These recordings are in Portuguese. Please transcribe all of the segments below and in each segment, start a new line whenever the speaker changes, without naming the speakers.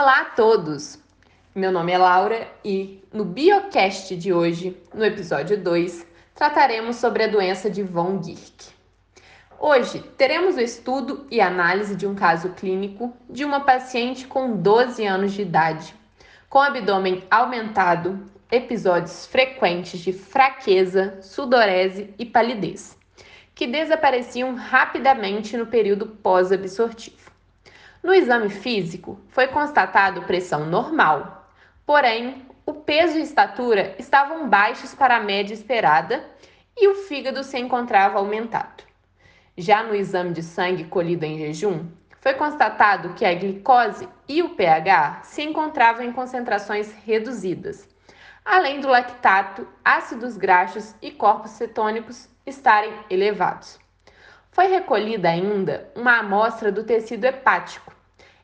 Olá a todos! Meu nome é Laura e no Biocast de hoje, no episódio 2, trataremos sobre a doença de von Gierke. Hoje teremos o estudo e análise de um caso clínico de uma paciente com 12 anos de idade, com abdômen aumentado, episódios frequentes de fraqueza, sudorese e palidez, que desapareciam rapidamente no período pós-absortivo. No exame físico, foi constatado pressão normal, porém, o peso e estatura estavam baixos para a média esperada e o fígado se encontrava aumentado. Já no exame de sangue colhido em jejum, foi constatado que a glicose e o pH se encontravam em concentrações reduzidas, além do lactato, ácidos graxos e corpos cetônicos estarem elevados. Foi recolhida ainda uma amostra do tecido hepático,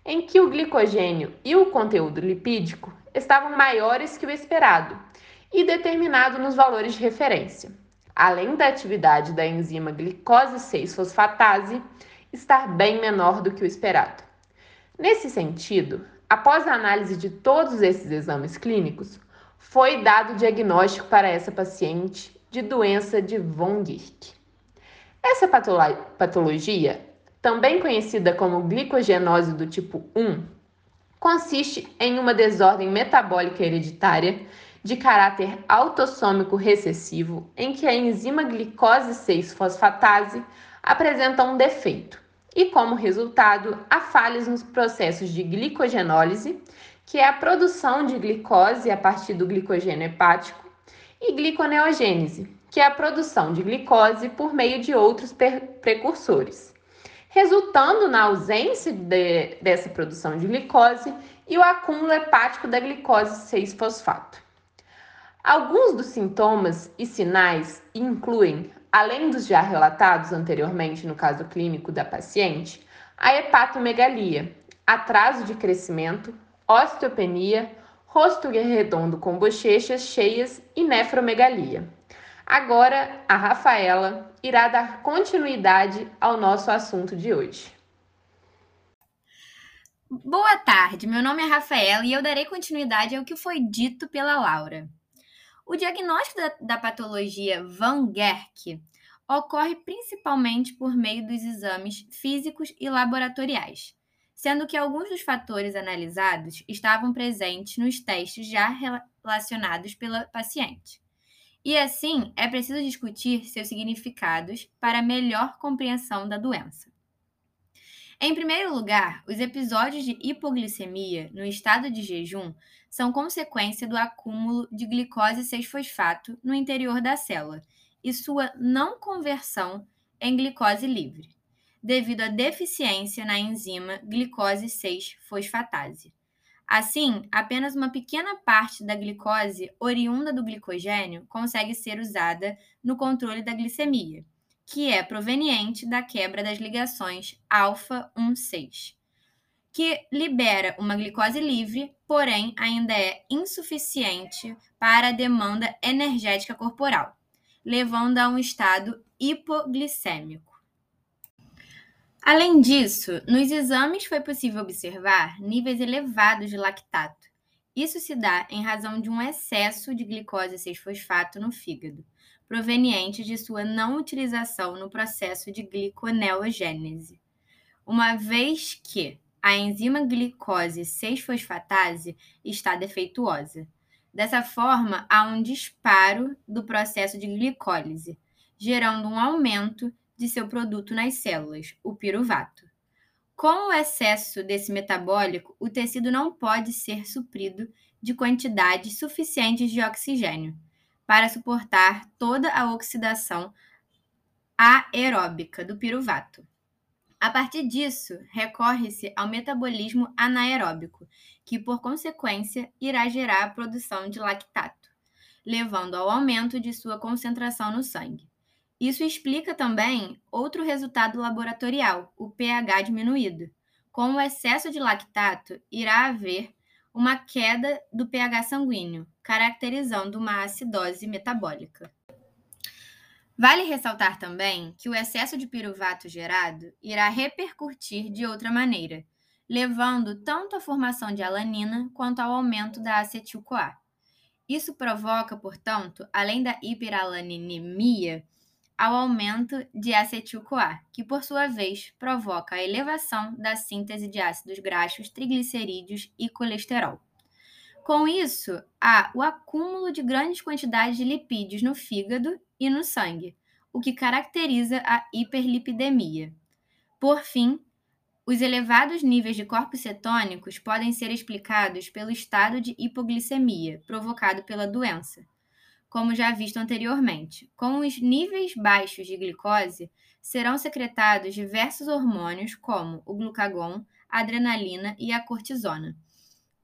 em que o glicogênio e o conteúdo lipídico estavam maiores que o esperado e determinado nos valores de referência além da atividade da enzima glicose 6-fosfatase estar bem menor do que o esperado. Nesse sentido, após a análise de todos esses exames clínicos, foi dado diagnóstico para essa paciente de doença de von Gierke. Essa patologia, também conhecida como glicogenose do tipo 1, consiste em uma desordem metabólica hereditária de caráter autossômico recessivo, em que a enzima glicose 6-fosfatase apresenta um defeito e, como resultado, há falhas nos processos de glicogenólise, que é a produção de glicose a partir do glicogênio hepático, e gliconeogênese, que é a produção de glicose por meio de outros precursores, resultando na ausência de, dessa produção de glicose e o acúmulo hepático da glicose 6-fosfato. Alguns dos sintomas e sinais incluem, além dos já relatados anteriormente no caso clínico da paciente, a hepatomegalia, atraso de crescimento, osteopenia, rosto redondo com bochechas cheias e nefromegalia. Agora, a Rafaela irá dar continuidade ao nosso assunto de hoje.
Boa tarde, meu nome é Rafaela e eu darei continuidade ao que foi dito pela Laura. O diagnóstico da, da patologia Van Gerk ocorre principalmente por meio dos exames físicos e laboratoriais, sendo que alguns dos fatores analisados estavam presentes nos testes já relacionados pela paciente. E assim, é preciso discutir seus significados para melhor compreensão da doença. Em primeiro lugar, os episódios de hipoglicemia no estado de jejum são consequência do acúmulo de glicose 6-fosfato no interior da célula e sua não conversão em glicose livre, devido à deficiência na enzima glicose 6-fosfatase. Assim, apenas uma pequena parte da glicose oriunda do glicogênio consegue ser usada no controle da glicemia, que é proveniente da quebra das ligações alfa-1,6 que libera uma glicose livre, porém ainda é insuficiente para a demanda energética corporal, levando a um estado hipoglicêmico. Além disso, nos exames foi possível observar níveis elevados de lactato. Isso se dá em razão de um excesso de glicose 6-fosfato no fígado, proveniente de sua não utilização no processo de gliconeogênese. Uma vez que a enzima glicose 6-fosfatase está defeituosa. Dessa forma, há um disparo do processo de glicólise, gerando um aumento de seu produto nas células, o piruvato. Com o excesso desse metabólico, o tecido não pode ser suprido de quantidades suficientes de oxigênio para suportar toda a oxidação aeróbica do piruvato. A partir disso, recorre-se ao metabolismo anaeróbico, que por consequência irá gerar a produção de lactato, levando ao aumento de sua concentração no sangue. Isso explica também outro resultado laboratorial, o pH diminuído. Com o excesso de lactato, irá haver uma queda do pH sanguíneo, caracterizando uma acidose metabólica. Vale ressaltar também que o excesso de piruvato gerado irá repercutir de outra maneira, levando tanto à formação de alanina quanto ao aumento da acetil-CoA. Isso provoca, portanto, além da hiperalaninemia, ao aumento de acetil-CoA, que por sua vez provoca a elevação da síntese de ácidos graxos, triglicerídeos e colesterol. Com isso, há o acúmulo de grandes quantidades de lipídios no fígado e no sangue, o que caracteriza a hiperlipidemia. Por fim, os elevados níveis de corpos cetônicos podem ser explicados pelo estado de hipoglicemia provocado pela doença, como já visto anteriormente. Com os níveis baixos de glicose, serão secretados diversos hormônios, como o glucagon, a adrenalina e a cortisona,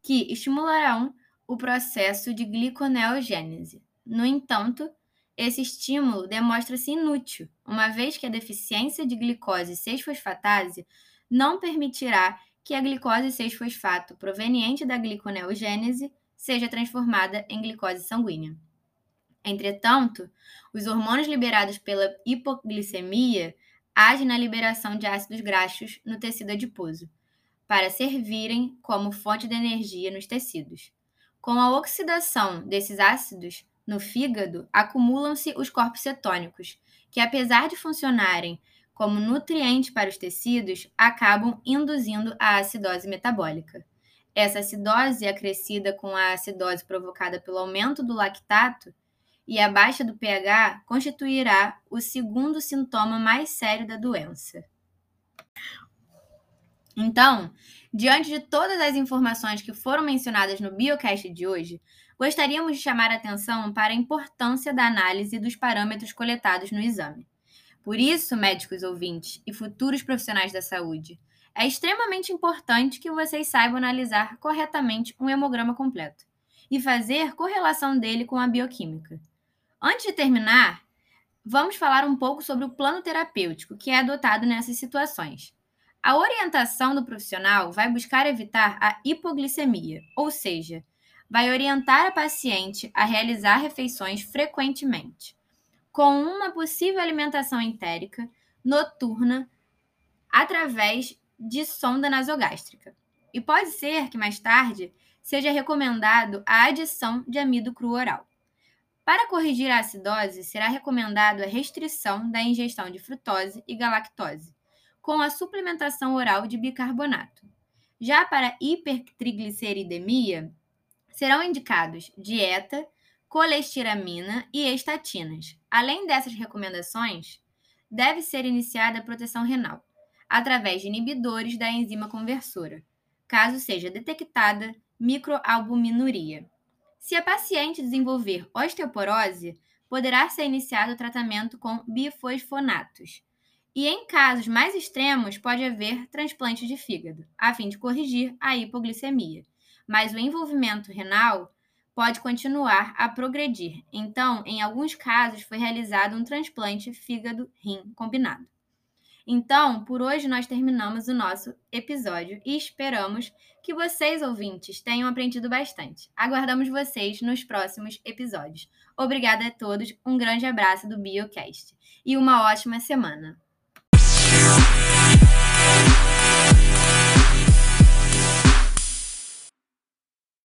que estimularão o processo de gliconeogênese. No entanto, esse estímulo demonstra-se inútil, uma vez que a deficiência de glicose 6-fosfatase não permitirá que a glicose 6-fosfato proveniente da gliconeogênese seja transformada em glicose sanguínea. Entretanto, os hormônios liberados pela hipoglicemia agem na liberação de ácidos graxos no tecido adiposo, para servirem como fonte de energia nos tecidos. Com a oxidação desses ácidos no fígado, acumulam-se os corpos cetônicos, que, apesar de funcionarem como nutriente para os tecidos, acabam induzindo a acidose metabólica. Essa acidose, acrescida com a acidose provocada pelo aumento do lactato e a baixa do pH, constituirá o segundo sintoma mais sério da doença. Então, diante de todas as informações que foram mencionadas no Biocast de hoje, gostaríamos de chamar a atenção para a importância da análise dos parâmetros coletados no exame. Por isso, médicos ouvintes e futuros profissionais da saúde, é extremamente importante que vocês saibam analisar corretamente um hemograma completo e fazer correlação dele com a bioquímica. Antes de terminar, vamos falar um pouco sobre o plano terapêutico que é adotado nessas situações. A orientação do profissional vai buscar evitar a hipoglicemia, ou seja, vai orientar a paciente a realizar refeições frequentemente com uma possível alimentação entérica noturna através de sonda nasogástrica. E pode ser que mais tarde seja recomendado a adição de amido cru oral. Para corrigir a acidose, será recomendado a restrição da ingestão de frutose e galactose, com a suplementação oral de bicarbonato. Já para hipertrigliceridemia, serão indicados dieta, colestiramina e estatinas. Além dessas recomendações, deve ser iniciada a proteção renal, através de inibidores da enzima conversora, caso seja detectada microalbuminuria. Se a paciente desenvolver osteoporose, poderá ser iniciado o tratamento com bifosfonatos. E em casos mais extremos, pode haver transplante de fígado, a fim de corrigir a hipoglicemia. Mas o envolvimento renal pode continuar a progredir. Então, em alguns casos, foi realizado um transplante fígado-rim combinado. Então, por hoje nós terminamos o nosso episódio e esperamos que vocês, ouvintes, tenham aprendido bastante. Aguardamos vocês nos próximos episódios. Obrigada a todos, um grande abraço do Biocast e uma ótima semana.